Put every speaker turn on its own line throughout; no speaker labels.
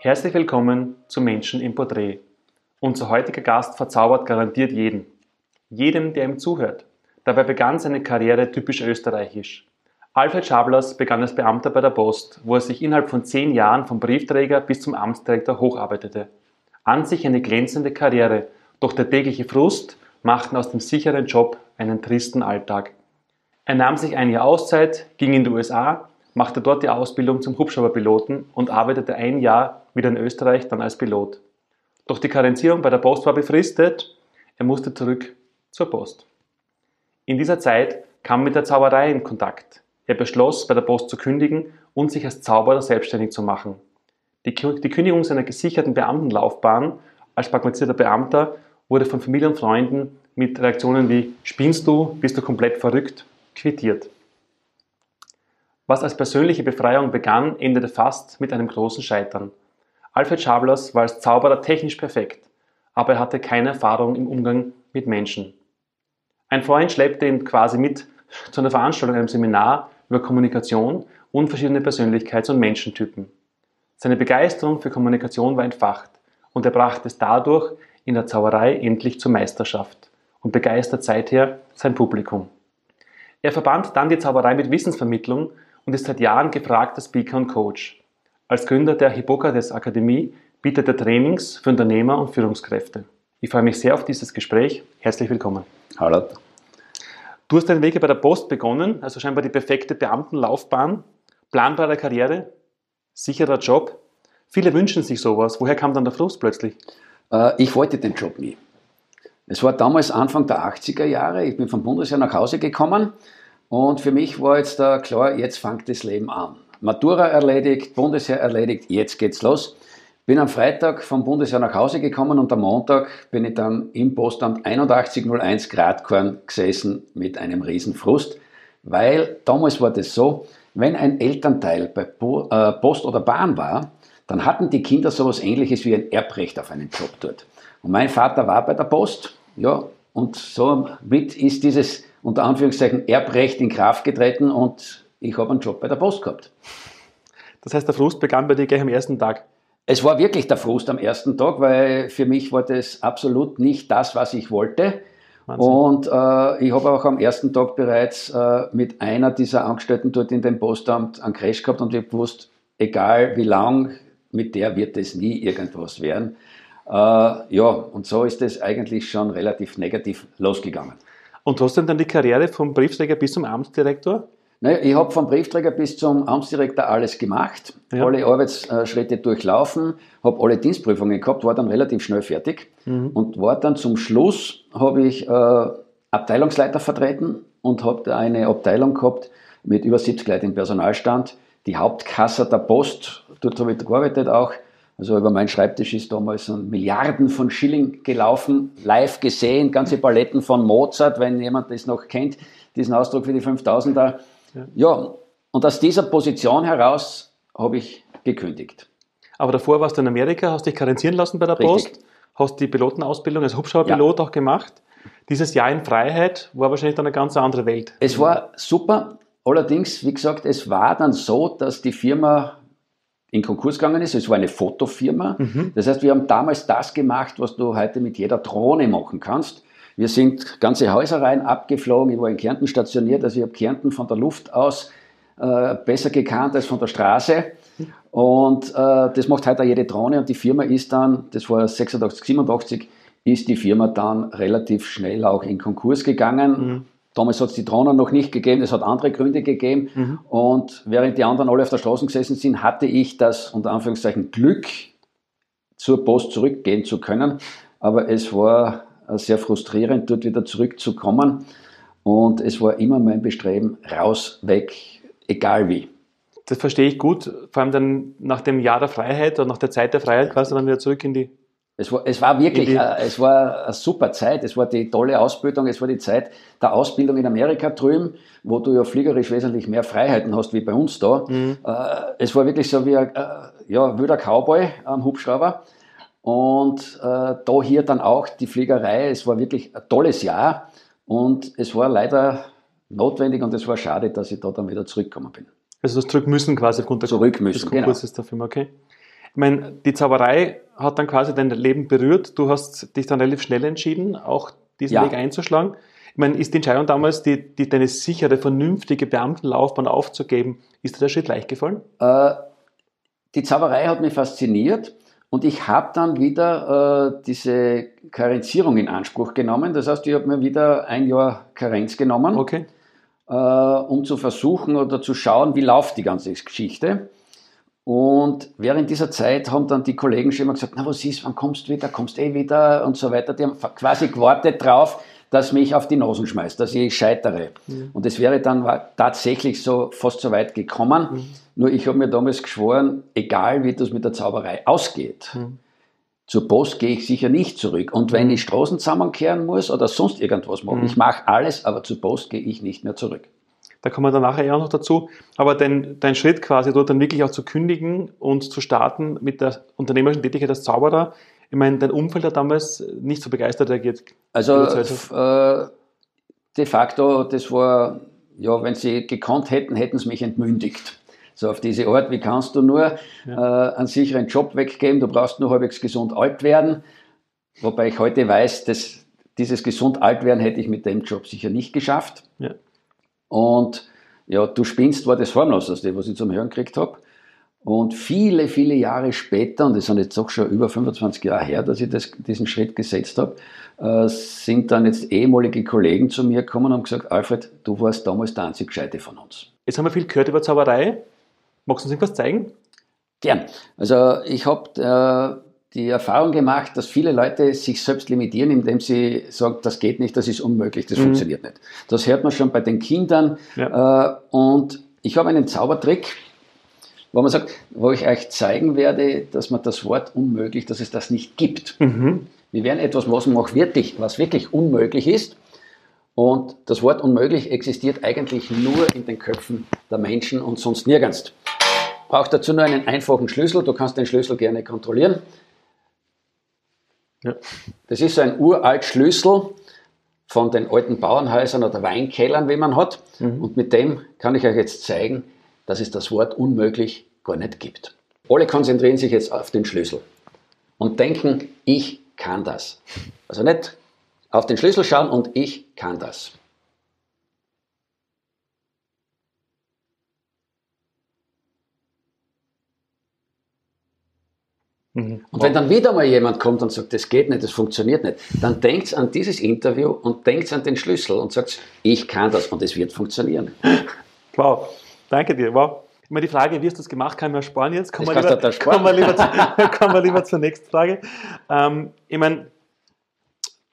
Herzlich willkommen zu Menschen im Porträt. Unser heutiger Gast verzaubert garantiert jeden. Jedem, der ihm zuhört. Dabei begann seine Karriere typisch österreichisch. Alfred Schablers begann als Beamter bei der Post, wo er sich innerhalb von zehn Jahren vom Briefträger bis zum Amtsdirektor hocharbeitete. An sich eine glänzende Karriere, doch der tägliche Frust machten aus dem sicheren Job einen tristen Alltag. Er nahm sich ein Jahr Auszeit, ging in die USA, machte dort die Ausbildung zum Hubschrauberpiloten und arbeitete ein Jahr wieder in Österreich dann als Pilot. Doch die Karenzierung bei der Post war befristet, er musste zurück zur Post. In dieser Zeit kam mit der Zauberei in Kontakt. Er beschloss, bei der Post zu kündigen und sich als Zauberer selbstständig zu machen. Die, die Kündigung seiner gesicherten Beamtenlaufbahn als pragmatisierter Beamter wurde von Familie und Freunden mit Reaktionen wie Spinnst du, bist du komplett verrückt quittiert. Was als persönliche Befreiung begann, endete fast mit einem großen Scheitern. Alfred Schablers war als Zauberer technisch perfekt, aber er hatte keine Erfahrung im Umgang mit Menschen. Ein Freund schleppte ihn quasi mit zu einer Veranstaltung, einem Seminar über Kommunikation und verschiedene Persönlichkeits- und Menschentypen. Seine Begeisterung für Kommunikation war entfacht und er brachte es dadurch in der Zauberei endlich zur Meisterschaft und begeistert seither sein Publikum. Er verband dann die Zauberei mit Wissensvermittlung und ist seit Jahren gefragter Speaker und Coach. Als Gründer der Hippokrates Akademie bietet er Trainings für Unternehmer und Führungskräfte. Ich freue mich sehr auf dieses Gespräch. Herzlich willkommen.
Hallo.
Du hast deinen Weg bei der Post begonnen, also scheinbar die perfekte Beamtenlaufbahn, planbare Karriere, sicherer Job. Viele wünschen sich sowas. Woher kam dann der Frust plötzlich?
Äh, ich wollte den Job nie. Es war damals Anfang der 80er Jahre. Ich bin vom Bundesheer nach Hause gekommen und für mich war jetzt da klar, jetzt fängt das Leben an. Matura erledigt, Bundesheer erledigt, jetzt geht's los. Bin am Freitag vom Bundesheer nach Hause gekommen und am Montag bin ich dann im Postamt 8101 Gradkorn gesessen mit einem Riesenfrust, weil damals war das so, wenn ein Elternteil bei äh, Post oder Bahn war, dann hatten die Kinder sowas ähnliches wie ein Erbrecht auf einen Job dort. Und mein Vater war bei der Post, ja, und somit ist dieses unter Anführungszeichen Erbrecht in Kraft getreten und ich habe einen Job bei der Post gehabt.
Das heißt, der Frust begann bei dir gleich am ersten Tag?
Es war wirklich der Frust am ersten Tag, weil für mich war das absolut nicht das, was ich wollte. Wahnsinn. Und äh, ich habe auch am ersten Tag bereits äh, mit einer dieser Angestellten dort in dem Postamt einen Crash gehabt und ich habe gewusst, egal wie lang, mit der wird es nie irgendwas werden. Äh, ja, und so ist es eigentlich schon relativ negativ losgegangen.
Und trotzdem dann die Karriere vom Briefträger bis zum Amtsdirektor?
Naja, ich habe vom Briefträger bis zum Amtsdirektor alles gemacht, ja. alle Arbeitsschritte durchlaufen, habe alle Dienstprüfungen gehabt, war dann relativ schnell fertig mhm. und war dann zum Schluss, habe ich äh, Abteilungsleiter vertreten und habe eine Abteilung gehabt mit über 70 Leuten im Personalstand, die Hauptkasse der Post, dort habe ich gearbeitet auch, also über meinen Schreibtisch ist damals ein Milliarden von Schilling gelaufen, live gesehen, ganze Paletten von Mozart, wenn jemand das noch kennt, diesen Ausdruck für die 5000er. Ja. ja, und aus dieser Position heraus habe ich gekündigt.
Aber davor warst du in Amerika, hast dich karenzieren lassen bei der Richtig. Post, hast die Pilotenausbildung als Hubschrauberpilot ja. auch gemacht. Dieses Jahr in Freiheit war wahrscheinlich dann eine ganz andere Welt.
Es war super. Allerdings, wie gesagt, es war dann so, dass die Firma in Konkurs gegangen ist. Es war eine Fotofirma. Mhm. Das heißt, wir haben damals das gemacht, was du heute mit jeder Drohne machen kannst. Wir sind ganze Häusereien abgeflogen. Ich war in Kärnten stationiert, also ich habe Kärnten von der Luft aus äh, besser gekannt als von der Straße. Und äh, das macht heute jede Drohne. Und die Firma ist dann, das war 86, 87, ist die Firma dann relativ schnell auch in Konkurs gegangen. Mhm. Damals hat es die Drohnen noch nicht gegeben, es hat andere Gründe gegeben. Mhm. Und während die anderen alle auf der Straße gesessen sind, hatte ich das unter Anführungszeichen Glück, zur Post zurückgehen zu können. Aber es war sehr frustrierend, dort wieder zurückzukommen. Und es war immer mein Bestreben, raus, weg, egal wie.
Das verstehe ich gut, vor allem dann nach dem Jahr der Freiheit oder nach der Zeit der Freiheit quasi dann wieder zurück in die.
Es war, es war wirklich, äh, es war eine super Zeit, es war die tolle Ausbildung, es war die Zeit der Ausbildung in Amerika drüben, wo du ja fliegerisch wesentlich mehr Freiheiten hast wie bei uns da. Mhm. Äh, es war wirklich so wie ein äh, ja, wilder Cowboy am Hubschrauber. Und äh, da hier dann auch die Fliegerei. Es war wirklich ein tolles Jahr und es war leider notwendig und es war schade, dass ich da dann wieder zurückgekommen bin.
Also das zurück müssen quasi aufgrund
der zurück müssen,
des Konkurses genau. der Firma, okay. meine, die Zauberei hat dann quasi dein Leben berührt. Du hast dich dann relativ schnell entschieden, auch diesen ja. Weg einzuschlagen. Ich meine, ist die Entscheidung damals, die, die, deine sichere, vernünftige Beamtenlaufbahn aufzugeben, ist dir der Schritt leicht gefallen? Äh,
die Zauberei hat mich fasziniert und ich habe dann wieder äh, diese Karenzierung in Anspruch genommen. Das heißt, ich habe mir wieder ein Jahr Karenz genommen,
okay.
äh, um zu versuchen oder zu schauen, wie läuft die ganze Geschichte. Und während dieser Zeit haben dann die Kollegen schon immer gesagt, na was ist, wann kommst du wieder, kommst eh wieder und so weiter. Die haben quasi gewartet drauf, dass mich auf die Nosen schmeißt, dass ich scheitere. Mhm. Und es wäre dann tatsächlich so fast so weit gekommen. Mhm. Nur ich habe mir damals geschworen, egal wie das mit der Zauberei ausgeht, mhm. zur Post gehe ich sicher nicht zurück. Und wenn ich Straßen zusammenkehren muss oder sonst irgendwas machen, mhm. ich mache alles, aber zur Post gehe ich nicht mehr zurück.
Da kommen wir dann nachher eher noch dazu. Aber dein, dein Schritt quasi dort dann wirklich auch zu kündigen und zu starten mit der unternehmerischen Tätigkeit als Zauberer, ich meine, dein Umfeld hat damals nicht so begeistert reagiert.
Also äh, de facto, das war, ja, wenn sie gekonnt hätten, hätten sie mich entmündigt. So auf diese Art, wie kannst du nur ja. äh, einen sicheren Job weggeben, du brauchst nur halbwegs gesund alt werden. Wobei ich heute weiß, dass dieses gesund alt werden hätte ich mit dem Job sicher nicht geschafft.
Ja.
Und ja, du spinnst war das harmloseste, was ich zum Hören gekriegt habe. Und viele, viele Jahre später, und das sind jetzt auch schon über 25 Jahre her, dass ich das, diesen Schritt gesetzt habe, äh, sind dann jetzt ehemalige Kollegen zu mir gekommen und haben gesagt, Alfred, du warst damals der einzig Gescheite von uns.
Jetzt haben wir viel gehört über Zauberei. Magst du uns irgendwas zeigen?
Gern. Also ich habe äh, die Erfahrung gemacht, dass viele Leute sich selbst limitieren, indem sie sagen, das geht nicht, das ist unmöglich, das mhm. funktioniert nicht. Das hört man schon bei den Kindern. Ja. Äh, und ich habe einen Zaubertrick, wo man sagt, wo ich euch zeigen werde, dass man das Wort unmöglich, dass es das nicht gibt. Mhm. Wir werden etwas machen, was wirklich, was wirklich unmöglich ist. Und das Wort unmöglich existiert eigentlich nur in den Köpfen der Menschen und sonst nirgends. Braucht dazu nur einen einfachen Schlüssel. Du kannst den Schlüssel gerne kontrollieren. Ja. Das ist so ein uralt Schlüssel von den alten Bauernhäusern oder Weinkellern, wie man hat. Mhm. Und mit dem kann ich euch jetzt zeigen, dass es das Wort unmöglich gar nicht gibt. Alle konzentrieren sich jetzt auf den Schlüssel und denken, ich kann das. Also nicht auf den Schlüssel schauen und ich kann das. Mhm. Und wenn dann wieder mal jemand kommt und sagt, das geht nicht, das funktioniert nicht, dann denkt an dieses Interview und denkt an den Schlüssel und sagt, ich kann das und es wird funktionieren.
Wow. Danke dir. Wow. Immer die Frage, wie hast du das gemacht, kann man sparen jetzt? Kommen wir lieber, wir lieber, wir lieber zur nächsten Frage. Ähm, ich meine,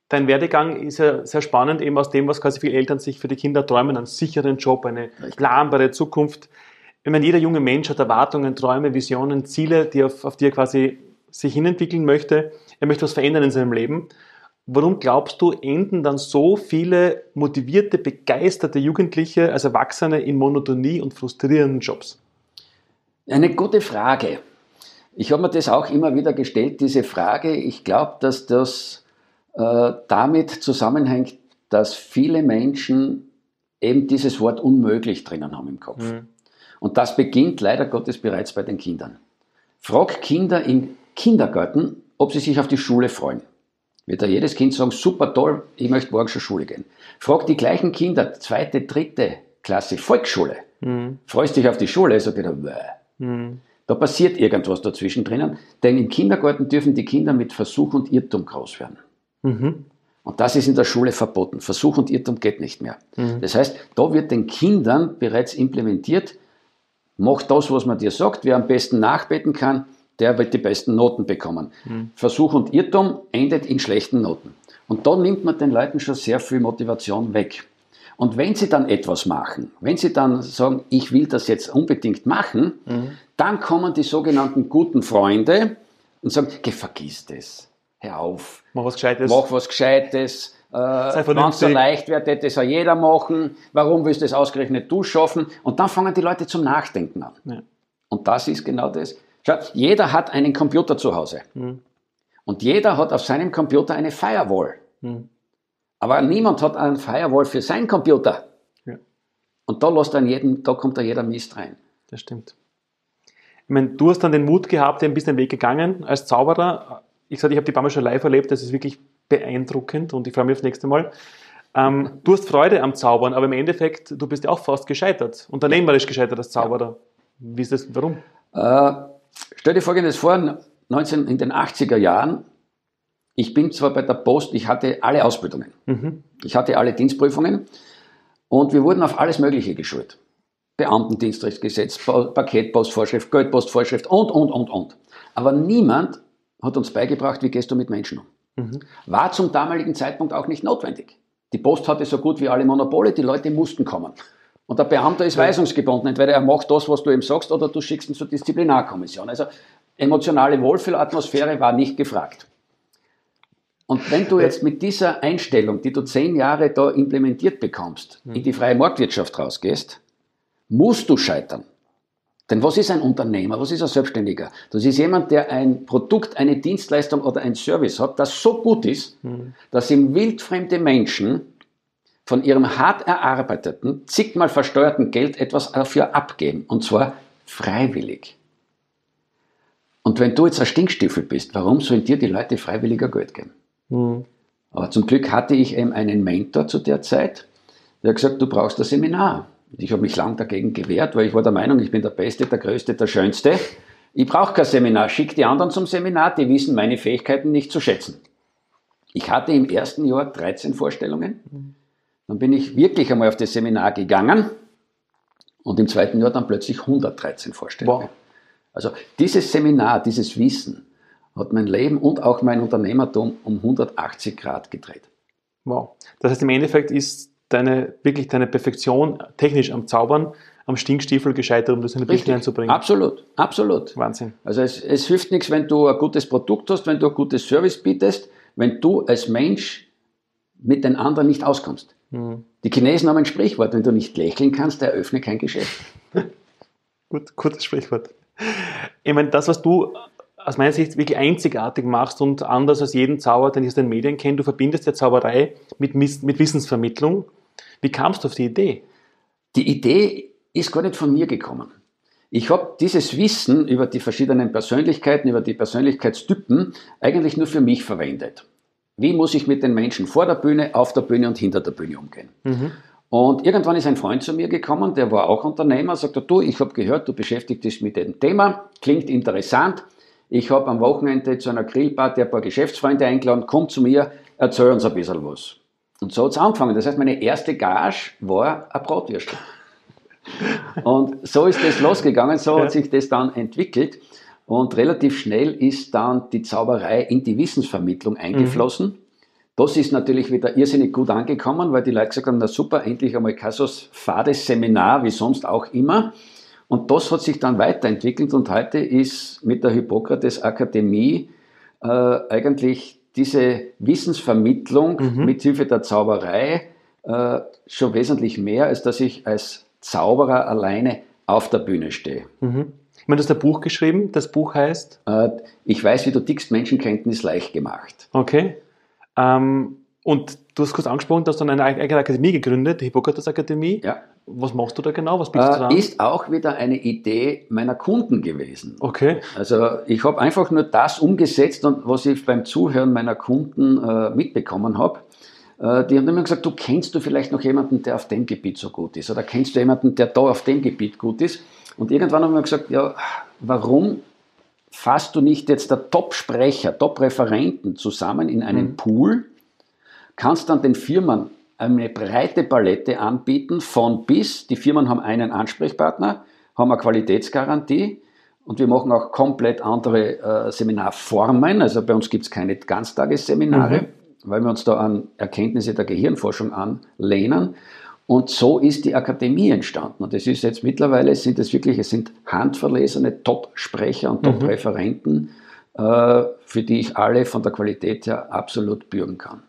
dein Werdegang ist ja sehr spannend, eben aus dem, was quasi viele Eltern sich für die Kinder träumen, einen sicheren Job, eine planbare Zukunft. Ich meine, jeder junge Mensch hat Erwartungen, Träume, Visionen, Ziele, die auf, auf die er quasi sich hinentwickeln möchte. Er möchte was verändern in seinem Leben. Warum glaubst du, enden dann so viele motivierte, begeisterte Jugendliche als Erwachsene in Monotonie und frustrierenden Jobs?
Eine gute Frage. Ich habe mir das auch immer wieder gestellt, diese Frage. Ich glaube, dass das äh, damit zusammenhängt, dass viele Menschen eben dieses Wort unmöglich drinnen haben im Kopf. Mhm. Und das beginnt leider Gottes bereits bei den Kindern. Frag Kinder im Kindergarten, ob sie sich auf die Schule freuen wird da jedes Kind sagen, super toll, ich möchte morgen zur Schule gehen. Frag die gleichen Kinder, zweite, dritte Klasse, Volksschule. Mhm. Freust dich auf die Schule? Sagt er, mhm. Da passiert irgendwas dazwischen drinnen, denn im Kindergarten dürfen die Kinder mit Versuch und Irrtum groß werden. Mhm. Und das ist in der Schule verboten. Versuch und Irrtum geht nicht mehr. Mhm. Das heißt, da wird den Kindern bereits implementiert, mach das, was man dir sagt, wer am besten nachbeten kann, der wird die besten Noten bekommen. Mhm. Versuch und Irrtum endet in schlechten Noten. Und da nimmt man den Leuten schon sehr viel Motivation weg. Und wenn sie dann etwas machen, wenn sie dann sagen, ich will das jetzt unbedingt machen, mhm. dann kommen die sogenannten guten Freunde und sagen, geh, vergiss das, hör auf.
Mach was Gescheites.
Mach was Gescheites. Äh, Wenn es so leicht wird, das soll jeder machen. Warum willst du das ausgerechnet du schaffen? Und dann fangen die Leute zum Nachdenken an. Ja. Und das ist genau das. Schau, jeder hat einen Computer zu Hause. Mhm. Und jeder hat auf seinem Computer eine Firewall. Mhm. Aber niemand hat einen Firewall für seinen Computer. Ja. Und da lässt dann jeden, da kommt da jeder Mist rein.
Das stimmt. Ich meine, du hast dann den Mut gehabt, ein bisschen den Weg gegangen als Zauberer. Ich sage, ich habe die Bama schon live erlebt, das ist wirklich beeindruckend und ich freue mich aufs nächste Mal. Ähm, du hast Freude am Zaubern, aber im Endeffekt, du bist ja auch fast gescheitert, unternehmerisch gescheitert als Zauberer. Wie ist das, warum?
Äh, stell dir Folgendes vor, 19, in den 80er Jahren, ich bin zwar bei der Post, ich hatte alle Ausbildungen, mhm. ich hatte alle Dienstprüfungen und wir wurden auf alles Mögliche geschult. Beamtendienstrechtsgesetz, Paketpostvorschrift, Geldpostvorschrift und, und, und, und. Aber niemand hat uns beigebracht, wie gehst du mit Menschen um. Mhm. War zum damaligen Zeitpunkt auch nicht notwendig. Die Post hatte so gut wie alle Monopole, die Leute mussten kommen. Und der Beamte ist weisungsgebunden. Entweder er macht das, was du ihm sagst, oder du schickst ihn zur Disziplinarkommission. Also emotionale Wohlfühlatmosphäre war nicht gefragt. Und wenn du jetzt mit dieser Einstellung, die du zehn Jahre da implementiert bekommst, in die freie Marktwirtschaft rausgehst, musst du scheitern. Denn was ist ein Unternehmer? Was ist ein Selbstständiger? Das ist jemand, der ein Produkt, eine Dienstleistung oder ein Service hat, das so gut ist, mhm. dass ihm wildfremde Menschen von ihrem hart erarbeiteten, zigmal versteuerten Geld etwas dafür abgeben. Und zwar freiwillig. Und wenn du jetzt ein Stinkstiefel bist, warum sollen dir die Leute freiwilliger Geld geben? Mhm. Aber zum Glück hatte ich eben einen Mentor zu der Zeit, der hat gesagt, du brauchst ein Seminar. Ich habe mich lang dagegen gewehrt, weil ich war der Meinung, ich bin der Beste, der Größte, der Schönste. Ich brauche kein Seminar. Schick die anderen zum Seminar, die wissen meine Fähigkeiten nicht zu schätzen. Ich hatte im ersten Jahr 13 Vorstellungen. Dann bin ich wirklich einmal auf das Seminar gegangen und im zweiten Jahr dann plötzlich 113 Vorstellungen. Wow. Also dieses Seminar, dieses Wissen hat mein Leben und auch mein Unternehmertum um 180 Grad gedreht.
Wow. Das heißt, im Endeffekt ist deine, wirklich deine Perfektion technisch am Zaubern, am Stinkstiefel gescheitert, um das in die Bücher einzubringen.
Absolut, absolut.
Wahnsinn.
Also es, es hilft nichts, wenn du ein gutes Produkt hast, wenn du ein gutes Service bietest, wenn du als Mensch mit den anderen nicht auskommst. Mhm. Die Chinesen haben ein Sprichwort, wenn du nicht lächeln kannst, eröffne kein Geschäft.
Gut, gutes Sprichwort. Ich meine, das, was du aus meiner Sicht wirklich einzigartig machst und anders als jeden Zauber, den ich aus den Medien kenne. Du verbindest ja Zauberei mit, mit Wissensvermittlung. Wie kamst du auf die Idee?
Die Idee ist gar nicht von mir gekommen. Ich habe dieses Wissen über die verschiedenen Persönlichkeiten, über die Persönlichkeitstypen eigentlich nur für mich verwendet. Wie muss ich mit den Menschen vor der Bühne, auf der Bühne und hinter der Bühne umgehen? Mhm. Und irgendwann ist ein Freund zu mir gekommen, der war auch Unternehmer, sagte, du, ich habe gehört, du beschäftigst dich mit dem Thema, klingt interessant, ich habe am Wochenende zu einer Grillparty ein paar Geschäftsfreunde eingeladen, komm zu mir, erzähl uns ein bisschen was. Und so hat es angefangen. Das heißt, meine erste Gage war ein Bratwürstel. Und so ist das losgegangen, so hat sich das dann entwickelt. Und relativ schnell ist dann die Zauberei in die Wissensvermittlung eingeflossen. Mhm. Das ist natürlich wieder irrsinnig gut angekommen, weil die Leute gesagt haben, na super, endlich einmal kein so fades Seminar wie sonst auch immer. Und das hat sich dann weiterentwickelt und heute ist mit der Hippokrates Akademie äh, eigentlich diese Wissensvermittlung mhm. mit Hilfe der Zauberei äh, schon wesentlich mehr, als dass ich als Zauberer alleine auf der Bühne stehe.
Mhm. Ich meine, du hast ein Buch geschrieben, das Buch heißt?
Äh, ich weiß, wie du tickst, Menschenkenntnis leicht gemacht.
Okay. Ähm, und du hast kurz angesprochen, dass du eine eigene Akademie gegründet, die Hippokrates Akademie.
Ja.
Was machst du da genau? Was bietest
äh, du da Ist auch wieder eine Idee meiner Kunden gewesen.
Okay.
Also ich habe einfach nur das umgesetzt und was ich beim Zuhören meiner Kunden äh, mitbekommen habe. Äh, die haben immer gesagt, du kennst du vielleicht noch jemanden, der auf dem Gebiet so gut ist oder kennst du jemanden, der da auf dem Gebiet gut ist. Und irgendwann haben wir gesagt, ja, warum fasst du nicht jetzt der Top-Sprecher, Top-Referenten zusammen in einen mhm. Pool, kannst dann den Firmen eine breite Palette anbieten, von bis. Die Firmen haben einen Ansprechpartner, haben eine Qualitätsgarantie und wir machen auch komplett andere äh, Seminarformen. Also bei uns gibt es keine Ganztagesseminare, mhm. Weil wir uns da an Erkenntnisse der Gehirnforschung anlehnen. Und so ist die Akademie entstanden. Und es ist jetzt mittlerweile, sind es wirklich, es sind handverlesene Top-Sprecher und mhm. Top-Referenten, äh, für die ich alle von der Qualität her absolut bürgen kann.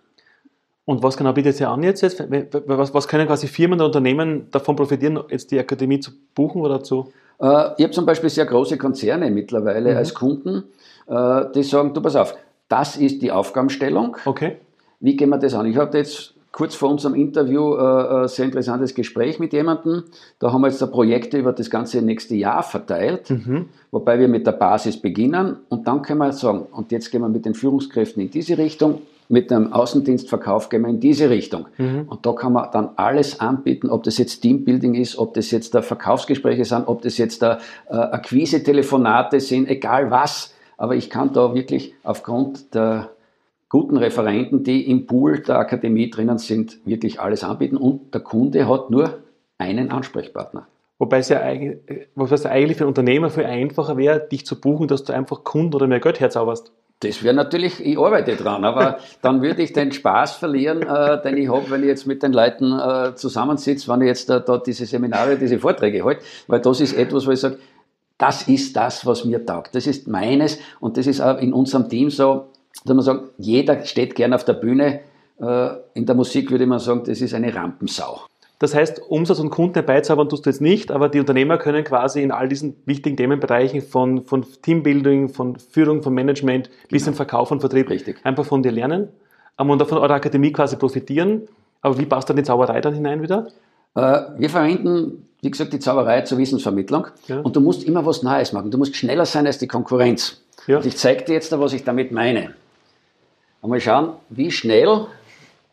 Und was genau bietet ihr an jetzt? Was, was können quasi Firmen oder Unternehmen davon profitieren, jetzt die Akademie zu buchen oder zu?
Äh, ich habe zum Beispiel sehr große Konzerne mittlerweile mhm. als Kunden, äh, die sagen, du pass auf, das ist die Aufgabenstellung.
Okay.
Wie gehen wir das an? Ich habe jetzt kurz vor unserem Interview äh, ein äh, sehr interessantes Gespräch mit jemandem. Da haben wir jetzt Projekte über das ganze nächste Jahr verteilt, mhm. wobei wir mit der Basis beginnen und dann können wir sagen, und jetzt gehen wir mit den Führungskräften in diese Richtung, mit dem Außendienstverkauf gehen wir in diese Richtung. Mhm. Und da kann man dann alles anbieten, ob das jetzt Teambuilding ist, ob das jetzt da Verkaufsgespräche sind, ob das jetzt da äh, Akquise-Telefonate sind, egal was. Aber ich kann da wirklich aufgrund der guten Referenten, die im Pool der Akademie drinnen sind, wirklich alles anbieten und der Kunde hat nur einen Ansprechpartner.
Wobei es ja eigentlich, was eigentlich für ein Unternehmer viel einfacher wäre, dich zu buchen, dass du einfach Kunden oder mehr Geld herzauberst.
Das wäre natürlich, ich arbeite dran, aber dann würde ich den Spaß verlieren, äh, den ich habe, wenn ich jetzt mit den Leuten äh, zusammensitze, wenn ich jetzt da, da diese Seminare, diese Vorträge halte, weil das ist etwas, wo ich sage, das ist das, was mir taugt. Das ist meines und das ist auch in unserem Team so, dass man sagt, jeder steht gern auf der Bühne. Äh, in der Musik würde man sagen, das ist eine Rampensau.
Das heißt, Umsatz und Kunden herbeizaubern tust du jetzt nicht, aber die Unternehmer können quasi in all diesen wichtigen Themenbereichen von, von Teambuilding, von Führung, von Management genau. bis zum Verkauf und Vertrieb Richtig. einfach von dir lernen ähm, und von eurer Akademie quasi profitieren. Aber wie passt dann die Zauberei dann hinein wieder?
Äh, wir verwenden, wie gesagt, die Zauberei zur Wissensvermittlung ja. und du musst immer was Neues machen. Du musst schneller sein als die Konkurrenz. Ja. Und ich zeige dir jetzt, was ich damit meine. Mal schauen, wie schnell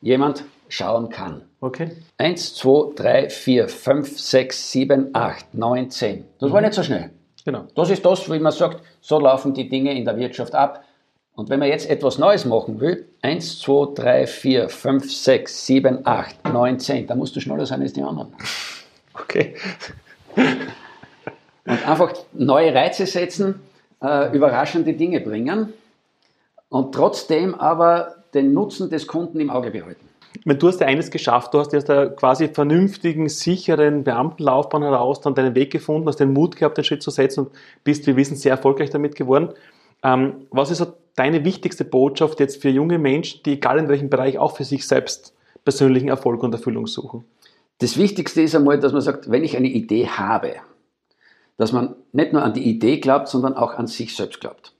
jemand schauen kann.
Okay.
1, 2, 3, 4, 5, 6, 7, 8, 9, 10. Das mhm. war nicht so schnell.
Genau.
Das ist das, wie man sagt, so laufen die Dinge in der Wirtschaft ab. Und wenn man jetzt etwas Neues machen will, 1, 2, 3, 4, 5, 6, 7, 8, 9, 10, dann musst du schneller sein als die anderen.
Okay.
Und einfach neue Reize setzen, äh, überraschende Dinge bringen und trotzdem aber den Nutzen des Kunden im Auge behalten.
Wenn du hast ja eines geschafft, du hast aus der quasi vernünftigen, sicheren Beamtenlaufbahn heraus dann deinen Weg gefunden, hast den Mut gehabt, den Schritt zu setzen und bist, wir wissen, sehr erfolgreich damit geworden. Ähm, was ist so deine wichtigste Botschaft jetzt für junge Menschen, die egal in welchem Bereich auch für sich selbst persönlichen Erfolg und Erfüllung suchen?
Das Wichtigste ist einmal, dass man sagt, wenn ich eine Idee habe, dass man nicht nur an die Idee glaubt, sondern auch an sich selbst glaubt.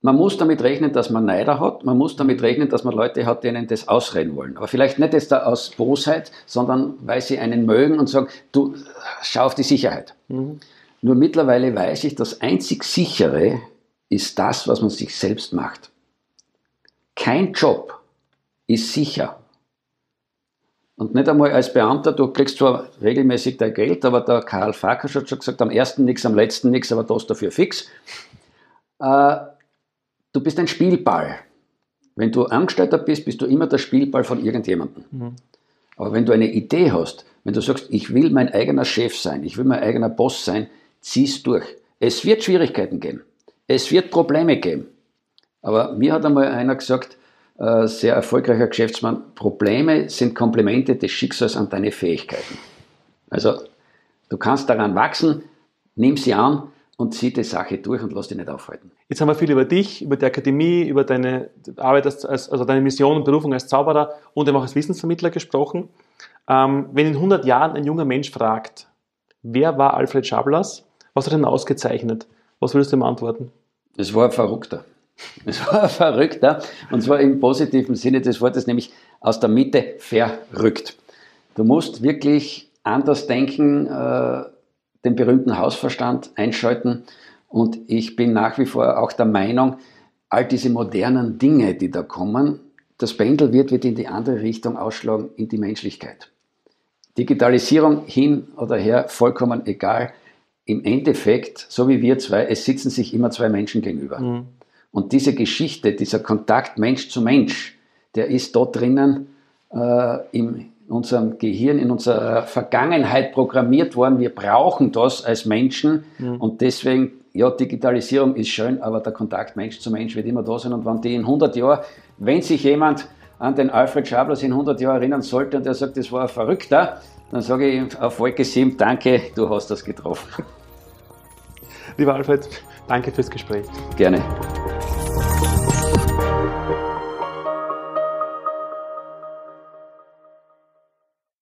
Man muss damit rechnen, dass man Neider hat. Man muss damit rechnen, dass man Leute hat, denen das ausreden wollen. Aber vielleicht nicht jetzt aus Bosheit, sondern weil sie einen mögen und sagen, du schau auf die Sicherheit. Mhm. Nur mittlerweile weiß ich, das einzig sichere ist das, was man sich selbst macht. Kein Job ist sicher. Und nicht einmal als Beamter, du kriegst zwar regelmäßig dein Geld, aber der Karl Farkas hat schon gesagt, am ersten nichts, am letzten nichts, aber das dafür fix. Äh, du bist ein Spielball. Wenn du Angestellter bist, bist du immer der Spielball von irgendjemandem. Mhm. Aber wenn du eine Idee hast, wenn du sagst, ich will mein eigener Chef sein, ich will mein eigener Boss sein, zieh's durch. Es wird Schwierigkeiten geben. Es wird Probleme geben. Aber mir hat einmal einer gesagt, äh, sehr erfolgreicher Geschäftsmann, Probleme sind Komplimente des Schicksals an deine Fähigkeiten. Also, du kannst daran wachsen, nimm sie an, und zieh die Sache durch und lass dich nicht aufhalten.
Jetzt haben wir viel über dich, über die Akademie, über deine Arbeit, als, also deine Mission und Berufung als Zauberer und eben auch als Wissensvermittler gesprochen. Ähm, wenn in 100 Jahren ein junger Mensch fragt, wer war Alfred Schablas, was hat er denn ausgezeichnet? Was würdest du ihm antworten?
Es war ein Verrückter. Es war ein Verrückter und zwar im positiven Sinne des Wortes, nämlich aus der Mitte verrückt. Du musst wirklich anders denken, äh, den berühmten Hausverstand einschalten. Und ich bin nach wie vor auch der Meinung, all diese modernen Dinge, die da kommen, das Pendel wird, wird in die andere Richtung ausschlagen, in die Menschlichkeit. Digitalisierung hin oder her, vollkommen egal. Im Endeffekt, so wie wir zwei, es sitzen sich immer zwei Menschen gegenüber. Mhm. Und diese Geschichte, dieser Kontakt Mensch zu Mensch, der ist dort drinnen äh, im, in unserem Gehirn, in unserer Vergangenheit programmiert worden. Wir brauchen das als Menschen mhm. und deswegen, ja, Digitalisierung ist schön, aber der Kontakt Mensch zu Mensch wird immer da sein und wenn die in 100 Jahren, wenn sich jemand an den Alfred Schablas in 100 Jahren erinnern sollte und der sagt, das war ein Verrückter, dann sage ich auf Wolke 7, danke, du hast das getroffen.
Lieber Alfred, danke fürs Gespräch.
Gerne.